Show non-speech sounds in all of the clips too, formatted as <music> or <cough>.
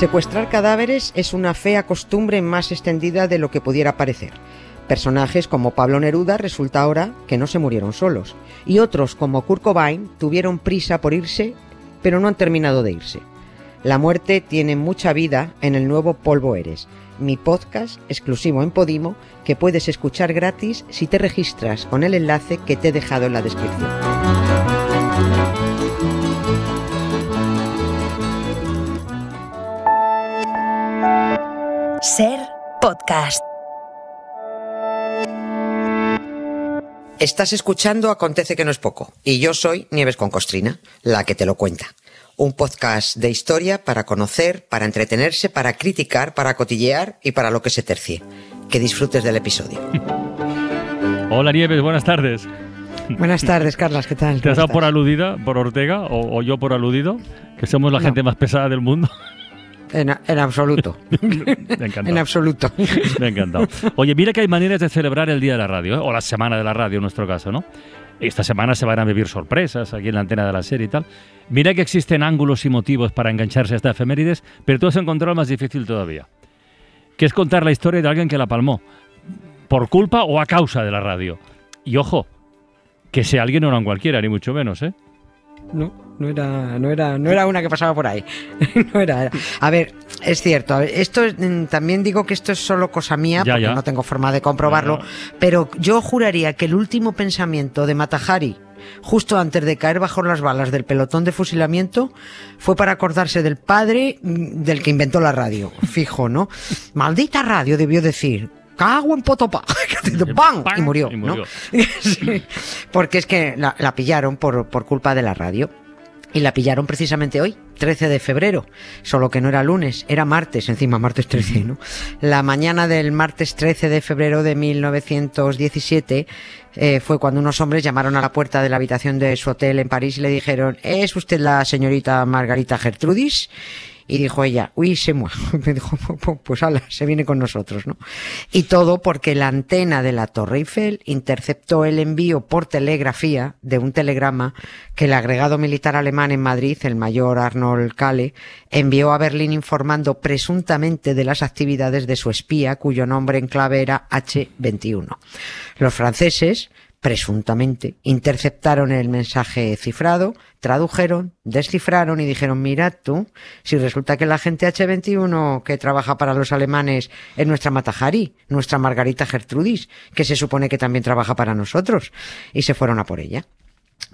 Secuestrar cadáveres es una fea costumbre más extendida de lo que pudiera parecer. Personajes como Pablo Neruda resulta ahora que no se murieron solos, y otros como Kurt Cobain tuvieron prisa por irse, pero no han terminado de irse. La muerte tiene mucha vida en el nuevo Polvo Eres, mi podcast exclusivo en Podimo que puedes escuchar gratis si te registras con el enlace que te he dejado en la descripción. Podcast. Estás escuchando Acontece que no es poco y yo soy Nieves con Costrina, la que te lo cuenta. Un podcast de historia para conocer, para entretenerse, para criticar, para cotillear y para lo que se tercie. Que disfrutes del episodio. <laughs> Hola Nieves, buenas tardes. Buenas tardes, <laughs> Carlas, ¿qué tal? ¿Te has ¿Cómo dado por aludida por Ortega o, o yo por aludido? Que somos la No. gente más pesada del mundo. <laughs> En, en absoluto. <laughs> Me en absoluto. Me ha encantado. Oye, mira que hay maneras de celebrar el Día de la Radio, ¿eh? o la Semana de la Radio en nuestro caso, ¿no? Esta semana se van a vivir sorpresas aquí en la antena de la serie y tal. Mira que existen ángulos y motivos para engancharse a esta efemérides, pero tú has encontrado más difícil todavía, que es contar la historia de alguien que la palmó, por culpa o a causa de la radio. Y ojo, que sea alguien no era un cualquiera, ni mucho menos, ¿eh? No, no era, no era, no era una que pasaba por ahí. <laughs> no era, era. A ver, es cierto. a ver, esto es- mm, también digo que esto es solo cosa mía, Ya, porque ya. no tengo forma de comprobarlo. Ya, Pero yo juraría que el último pensamiento de Matajari, justo antes de caer bajo las balas del pelotón de fusilamiento, fue para acordarse del padre mm, del que inventó la radio. Fijo, ¿no? <laughs> Maldita radio, debió decir. Cago en potopá. <laughs> ¡Pam! Y murió, Y ¿no? Sí, porque es que la, la pillaron por, por culpa de la radio. Y la pillaron precisamente hoy, 13 de febrero. Solo que no era lunes, era martes, encima martes 13, ¿no? La mañana del martes 13 de febrero de 1917 eh, fue cuando unos hombres llamaron a la puerta de la habitación de su hotel en París y le dijeron, ¿es usted la señorita Margarita Gertrudis? Y dijo ella, uy, se moi. <laughs> Me dijo, pues ala, se viene con nosotros, ¿no? Y todo porque la antena de la Torre Eiffel interceptó el envío por telegrafía de un telegrama que el agregado militar alemán en Madrid, el mayor Arnold Kahle, envió a Berlín informando presuntamente de las actividades de su espía, cuyo nombre en clave era H21. Los franceses, presuntamente, interceptaron el mensaje cifrado, tradujeron, descifraron y dijeron, mira tú, si resulta que la gente H21 que trabaja para los alemanes es nuestra Matajari, nuestra Margarita Gertrudis, que se supone que también trabaja para nosotros, y se fueron a por ella.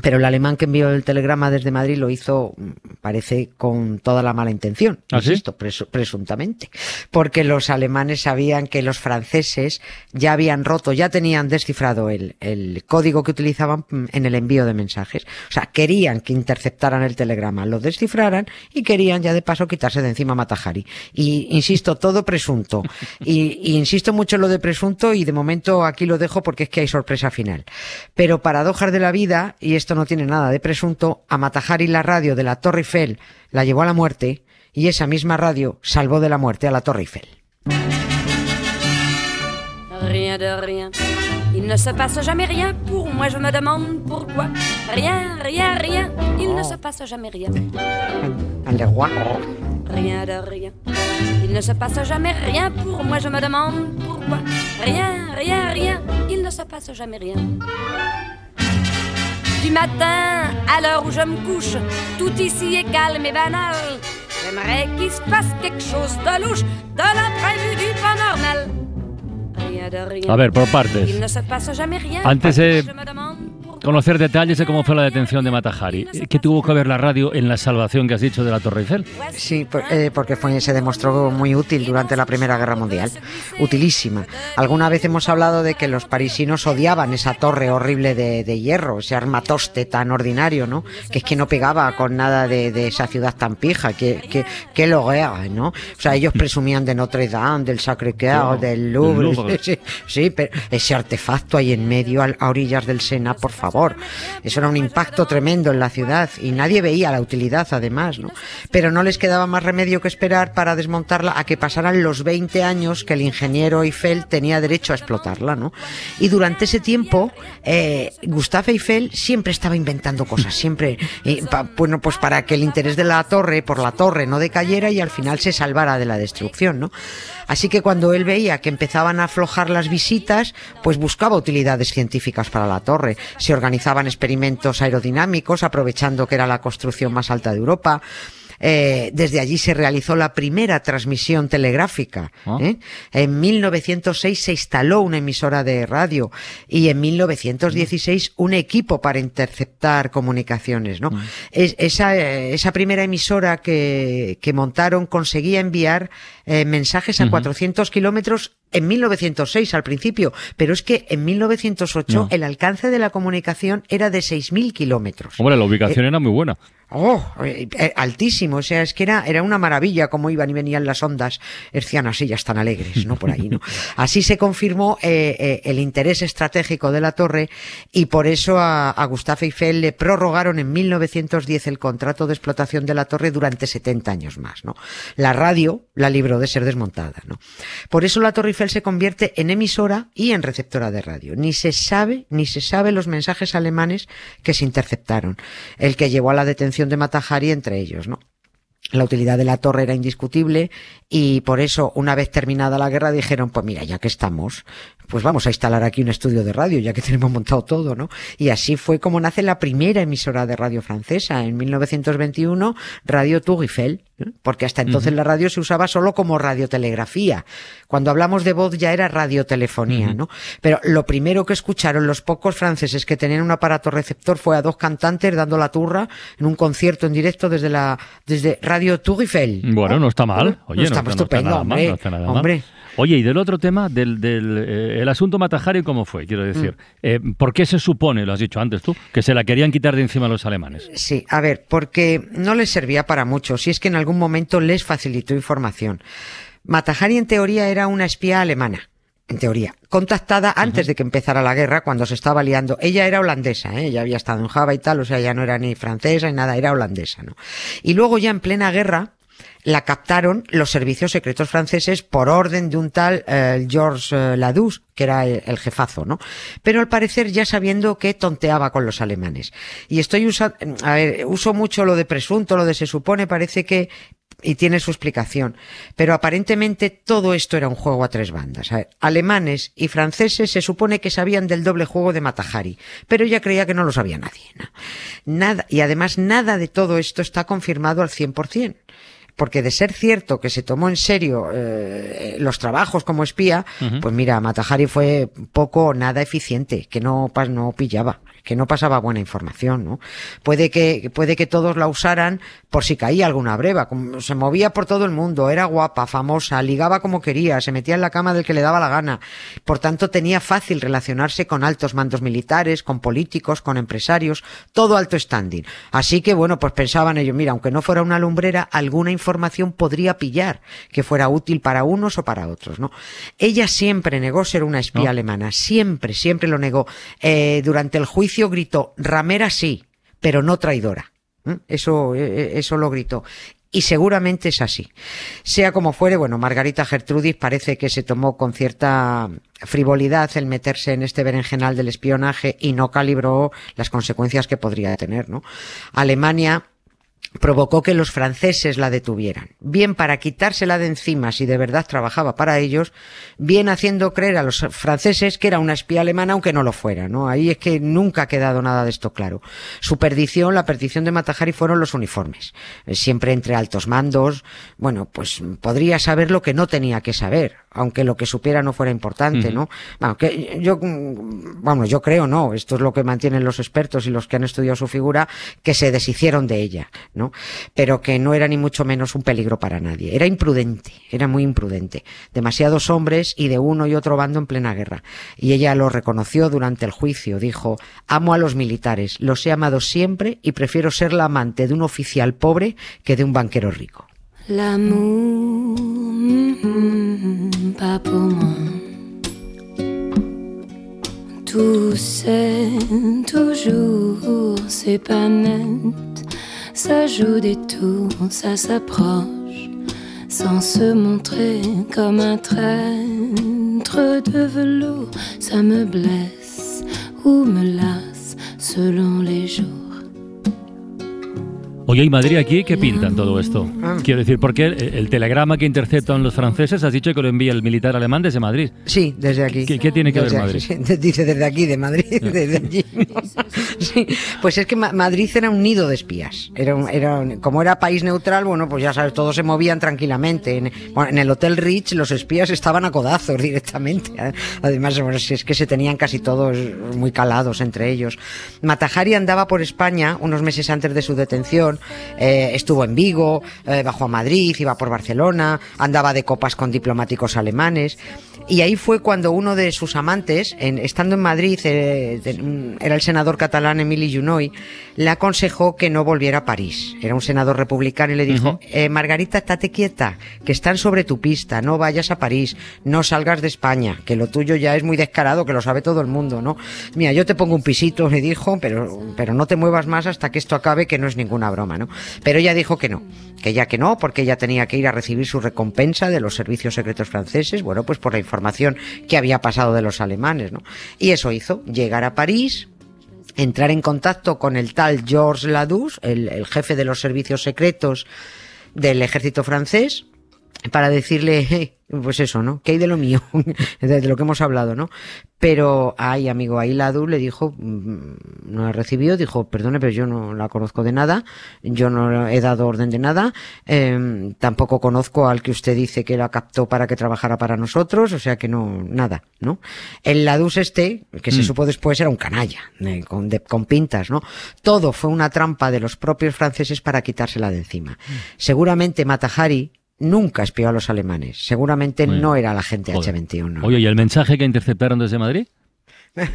Pero el alemán que envió el telegrama desde Madrid lo hizo, parece, con toda la mala intención, ¿Ah, sí? insisto, presu- presuntamente. Porque los alemanes sabían que los franceses ya habían roto, ya tenían descifrado el, el código que utilizaban mm, en el envío de mensajes. O sea, querían que interceptaran el telegrama, lo descifraran y querían ya de paso quitarse de encima a Matajari. Y insisto, todo presunto. Y, y insisto mucho en lo de presunto y de momento aquí lo dejo porque es que hay sorpresa final. Pero paradojas de la vida, y esto no tiene nada de presunto, a Matajari la radio de la Torre Eiffel la llevó a la muerte y esa misma radio salvó de la muerte a la Torre Eiffel. Rien de rien. Il ne se passe jamais rien pour moi, je me demande pourquoi. Rien, rien, rien. Il ne se passe jamais rien. Al legua. Rien de rien. Il ne se passe jamais rien pour moi, je me demande pourquoi. Rien, rien, rien. Il ne se passe jamais rien. Du matin à l'heure où je me couche, tout ici est calme et banal. J'aimerais qu'il se passe quelque chose de louche, de l'imprévu, du pas normal. Rien de rien. A ver, por partes. Il ne se passe jamais rien. Antes de Je me demande pourquoi. Conocer detalles de cómo fue la detención de Matajari. ¿Qué tuvo que ver la radio en la salvación que has dicho de la Torre Eiffel? Sí, por- eh, porque fue, se demostró muy útil durante la Primera Guerra Mundial. Utilísima. Alguna vez hemos hablado de que los parisinos odiaban esa torre horrible de, de hierro, ese armatoste tan ordinario, ¿no? Que es que no pegaba con nada de, de esa ciudad tan pija, que, que, que lo era, ¿no? O sea, ellos presumían de Notre Dame, del Sacré-Cœur, Claro, del Louvre. del Louvre. <laughs> Sí, sí, pero ese artefacto ahí en medio, al- a orillas del Sena, por favor. Eso era un impacto tremendo en la ciudad y nadie veía la utilidad además, ¿no? Pero no les quedaba más remedio que esperar para desmontarla a que pasaran los 20 años que el ingeniero Eiffel tenía derecho a explotarla, ¿no? Y durante ese tiempo, eh, Gustave Eiffel siempre estaba inventando cosas, siempre, eh, bueno, pues para que el interés de la torre, por la torre, no decayera y al final se salvara de la destrucción, ¿no? Así que cuando él veía que empezaban a aflojar las visitas, pues buscaba utilidades científicas para la torre. Se organizaban experimentos aerodinámicos, aprovechando que era la construcción más alta de Europa. Eh, desde allí se realizó la primera transmisión telegráfica. Ah. ¿eh? En 1906 se instaló una emisora de radio y en 1916 un equipo para interceptar comunicaciones. ¿no? Es- esa, esa primera emisora que, que montaron conseguía enviar eh, mensajes a Ujú. 400 kilómetros en 1906 al principio, pero es que en 1908 No. el alcance de la comunicación era de 6.000 kilómetros. Hombre, la ubicación era muy buena. Oh, eh, eh, altísimo, o sea, es que era, era una maravilla cómo iban y venían las ondas hercianas, ellas tan alegres, ¿no? Por ahí, ¿no? <laughs> Así se confirmó eh, eh, el interés estratégico de la torre y por eso a, a Gustave Eiffel le prorrogaron en 1910 el contrato de explotación de la torre durante 70 años más, ¿no? La radio la libró de ser desmontada, ¿no? Por eso la torre Eiffel se convierte en emisora y en receptora de radio. Ni se sabe, ni se sabe los mensajes alemanes que se interceptaron. El que llevó a la detención de Matajari entre ellos, ¿no? La utilidad de la torre era indiscutible y por eso, una vez terminada la guerra, dijeron, pues mira, ya que estamos, pues vamos a instalar aquí un estudio de radio, ya que tenemos montado todo, ¿no? Y así fue como nace la primera emisora de radio francesa, en 1921, Radio Tour. Porque hasta entonces la radio se usaba solo como radiotelegrafía. Cuando hablamos de voz ya era radiotelefonía, ¿no? Pero lo primero que escucharon los pocos franceses que tenían un aparato receptor fue a dos cantantes dando la turra en un concierto en directo desde la desde Radio Tour Eiffel. Bueno, no está mal. Oye, no está, no estupendo, nada hombre. está nada mal. Oye, y del otro tema, del, del eh, el asunto Matajari, ¿cómo fue? Quiero decir, Mm. eh, ¿por qué se supone, lo has dicho antes tú, que se la querían quitar de encima los alemanes? Sí, a ver, porque no les servía para mucho, si es que en algún momento les facilitó información. Matajari en teoría era una espía alemana. En teoría, contactada antes de que empezara la guerra, cuando se estaba liando. Ella era holandesa, ¿eh? ella había estado en Java y tal, o sea, ya no era ni francesa ni nada, era holandesa, ¿no? Y luego ya en plena guerra, la captaron los servicios secretos franceses por orden de un tal eh, Georges eh, que era el, el jefazo, ¿no? Pero al parecer ya sabiendo que tonteaba con los alemanes. Y estoy usando, a ver, uso mucho lo de presunto, lo de se supone, parece que y tiene su explicación. Pero aparentemente todo esto era un juego a tres bandas. A ver, alemanes y franceses se supone que sabían del doble juego de Matajari, pero ella creía que no lo sabía nadie. ¿no? Nada, y además nada de todo esto está confirmado al 100%. Porque de ser cierto que se tomó en serio eh, los trabajos como espía, pues mira, Matajari fue poco o nada eficiente, que no, no pillaba, que no pasaba buena información, ¿no? Puede que, puede que todos la usaran por si caía alguna breva, como se movía por todo el mundo, era guapa, famosa, ligaba como quería, se metía en la cama del que le daba la gana. Por tanto, tenía fácil relacionarse con altos mandos militares, con políticos, con empresarios, todo alto standing. Así que bueno, pues pensaban ellos, mira, aunque no fuera una lumbrera, alguna información podría pillar que fuera útil para unos o para otros, ¿no? Ella siempre negó ser una espía ¿No? alemana, siempre, siempre lo negó. Eh, durante el juicio gritó, ramera sí, pero no traidora. ¿Mm? Eso, eh, eso lo gritó. Y seguramente es así. Sea como fuere, bueno, Margarita Gertrudis parece que se tomó con cierta frivolidad el meterse en este berenjenal del espionaje y no calibró las consecuencias que podría tener, ¿no? Alemania provocó que los franceses la detuvieran, bien para quitársela de encima si de verdad trabajaba para ellos, bien haciendo creer a los franceses que era una espía alemana aunque no lo fuera, ¿no? Ahí es que nunca ha quedado nada de esto claro. Su perdición, la perdición de Matajari fueron los uniformes, Eh, siempre entre altos mandos, bueno, pues podría saber lo que no tenía que saber, aunque lo que supiera no fuera importante, ¿no? Bueno, que yo, vamos, yo creo, no, esto es lo que mantienen los expertos y los que han estudiado su figura, que se deshicieron de ella, Pero que no era ni mucho menos un peligro para nadie. Era imprudente, era muy imprudente. Demasiados hombres y de uno y otro bando en plena guerra. Y ella lo reconoció durante el juicio, dijo, amo a los militares, los he amado siempre y prefiero ser la amante de un oficial pobre que de un banquero rico. L'amour, pas pour moi. toujours, c'est pas net. Ça joue des tours, ça s'approche, sans se montrer comme un traître de velours. Ça me blesse ou me lasse selon les jours. Oye, ¿y Madrid aquí qué pintan todo esto? Ah. Quiero decir, porque el, el telegrama que interceptan los franceses has dicho que lo envía el militar alemán desde Madrid. Sí, desde aquí. ¿Qué- qué tiene que ver Madrid? aquí, <laughs> Dice desde aquí, de Madrid, desde allí. Sí, pues es que Ma- Madrid era un nido de espías. Era un- era un- como era país neutral, bueno, pues ya sabes, todos se movían tranquilamente. En, bueno, en el Hotel Rich los espías estaban a codazos <laughs> directamente. Además, bueno, si es que se tenían casi todos muy calados entre ellos. Matajari andaba por España unos meses antes de su detención. Eh, estuvo en Vigo, eh, bajó a Madrid, iba por Barcelona, andaba de copas con diplomáticos alemanes. Y ahí fue cuando uno de sus amantes, en- estando en Madrid, eh, de- mm, era el senador catalán Emili Junoy, le aconsejó que no volviera a París. Era un senador republicano y le dijo, eh, Margarita, estate quieta, que están sobre tu pista, no vayas a París, no salgas de España, que lo tuyo ya es muy descarado, que lo sabe todo el mundo, ¿no? Mira, yo te pongo un pisito, le dijo, pero, pero no te muevas más hasta que esto acabe, que no es ninguna broma, Pero ella dijo que no, que ya que no, porque ella tenía que ir a recibir su recompensa de los servicios secretos franceses, bueno, pues por la información que había pasado de los alemanes, ¿no? Y eso hizo, llegar a París, entrar en contacto con el tal Georges Ladus, el, jefe de los servicios secretos del ejército francés, para decirle, "Hey, pues eso, ¿no? ¿Qué hay de lo mío? <laughs> de, lo que hemos hablado, ¿no? Pero, ay, amigo, ahí Ladu le dijo, mm, no la recibió, dijo, perdone, pero yo no la conozco de nada, yo no he dado orden de nada, eh, tampoco conozco al que usted dice que la captó para que trabajara para nosotros, o sea que no, nada, ¿no? El Ladus este, que se Mm. supo después era un canalla, eh, con, de- con pintas, ¿no? Todo fue una trampa de los propios franceses para quitársela de encima. Seguramente Matahari nunca espió a los alemanes. Seguramente no era la gente joder. H21. Oye, ¿y el mensaje que interceptaron desde Madrid? <laughs>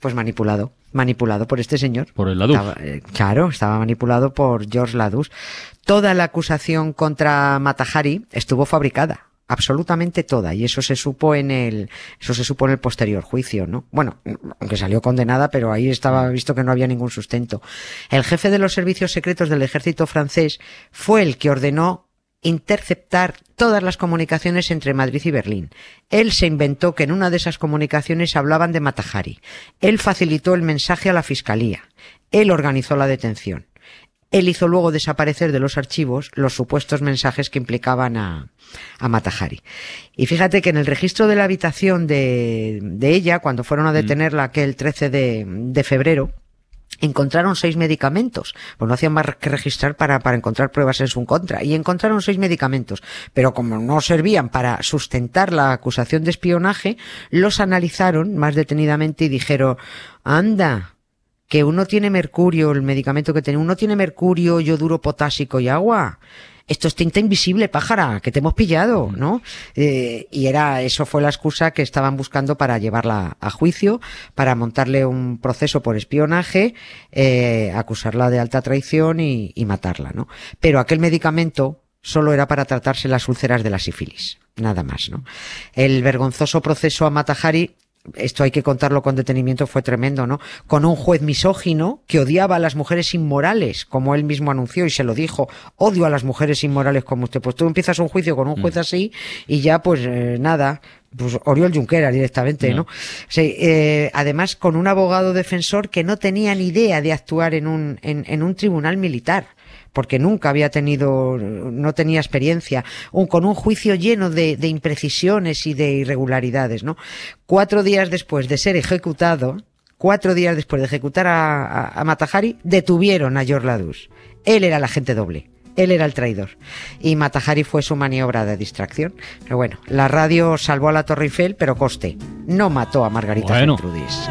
Pues manipulado, manipulado por este señor. Por el Ladus. Estaba, eh, claro, estaba manipulado por George Ladus. Toda la acusación contra Matahari estuvo fabricada. Absolutamente toda, y eso se supo en el, eso se supo en el posterior juicio, ¿no? Bueno, aunque salió condenada, pero ahí estaba visto que no había ningún sustento. El jefe de los servicios secretos del ejército francés fue el que ordenó interceptar todas las comunicaciones entre Madrid y Berlín. Él se inventó que en una de esas comunicaciones hablaban de Matahari. Él facilitó el mensaje a la fiscalía. Él organizó la detención. Él hizo luego desaparecer de los archivos los supuestos mensajes que implicaban a, a Matahari. Y fíjate que en el registro de la habitación de, de ella, cuando fueron a detenerla aquel 13 de, de febrero, encontraron seis medicamentos. Pues no hacían más que registrar para, para encontrar pruebas en su contra. Y encontraron seis medicamentos. Pero como no servían para sustentar la acusación de espionaje, los analizaron más detenidamente y dijeron, anda, que uno tiene mercurio, el medicamento que tiene, uno tiene mercurio, yoduro potásico y agua. Esto es tinta invisible, pájara, que te hemos pillado, ¿no? Eh, y era, eso fue la excusa que estaban buscando para llevarla a juicio, para montarle un proceso por espionaje, eh, acusarla de alta traición y, y matarla, ¿no? Pero aquel medicamento solo era para tratarse las úlceras de la sífilis, nada más, ¿no? El vergonzoso proceso a Matahari esto hay que contarlo con detenimiento, fue tremendo, ¿no? Con un juez misógino que odiaba a las mujeres inmorales, como él mismo anunció y se lo dijo, odio a las mujeres inmorales como usted. Pues tú empiezas un juicio con un juez así y ya pues eh, nada, pues Oriol Junqueras directamente, ¿no? Sí, eh, además con un abogado defensor que no tenía ni idea de actuar en un, en, en un tribunal militar porque nunca había tenido, no tenía experiencia, un, con un juicio lleno de, de imprecisiones y de irregularidades, ¿no? Cuatro días después de ser ejecutado, cuatro días después de ejecutar a, a, a Matahari, detuvieron a George Ladus. Él era el agente doble. Él era el traidor. Y Matahari fue su maniobra de distracción. Pero bueno, la radio salvó a la Torre Eiffel, pero coste. No mató a Margarita Bueno. Gertrudis.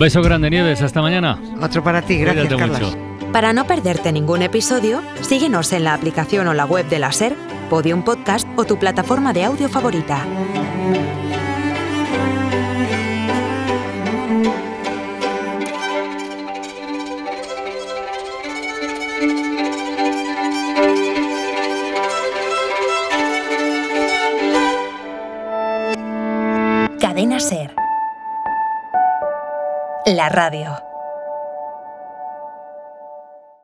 Beso grande, Nieves. Hasta mañana. Otro para ti, gracias, Cuídate mucho. Para no perderte ningún episodio, síguenos en la aplicación o la web de la SER, Podium Podcast o tu plataforma de audio favorita. La radio.